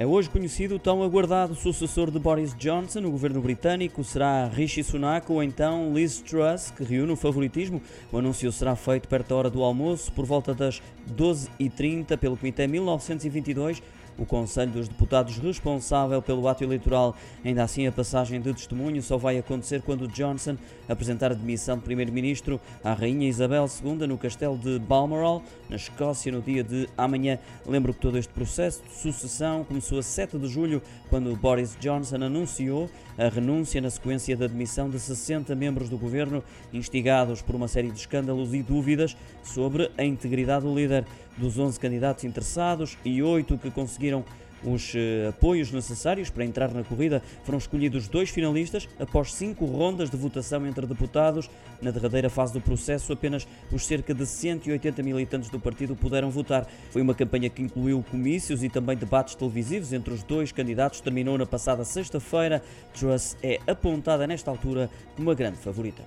É hoje conhecido o tão aguardado sucessor de Boris Johnson no governo britânico. Será Rishi Sunak ou então Liz Truss, que reúne o favoritismo. O anúncio será feito perto da hora do almoço, por volta das 12h30, pelo Comitê 1922 o Conselho dos Deputados responsável pelo ato eleitoral. Ainda assim, a passagem de testemunho só vai acontecer quando Johnson apresentar a demissão de Primeiro-Ministro à Rainha Isabel II no castelo de Balmoral, na Escócia, no dia de amanhã. Lembro que todo este processo de sucessão começou a 7 de julho, quando Boris Johnson anunciou a renúncia na sequência da demissão de 60 membros do governo, instigados por uma série de escândalos e dúvidas sobre a integridade do líder. Dos 11 candidatos interessados e 8 que conseguiram os uh, apoios necessários para entrar na corrida foram escolhidos dois finalistas após cinco rondas de votação entre deputados. Na derradeira fase do processo, apenas os cerca de 180 militantes do partido puderam votar. Foi uma campanha que incluiu comícios e também debates televisivos entre os dois candidatos. Terminou na passada sexta-feira. Truss é apontada nesta altura como a grande favorita.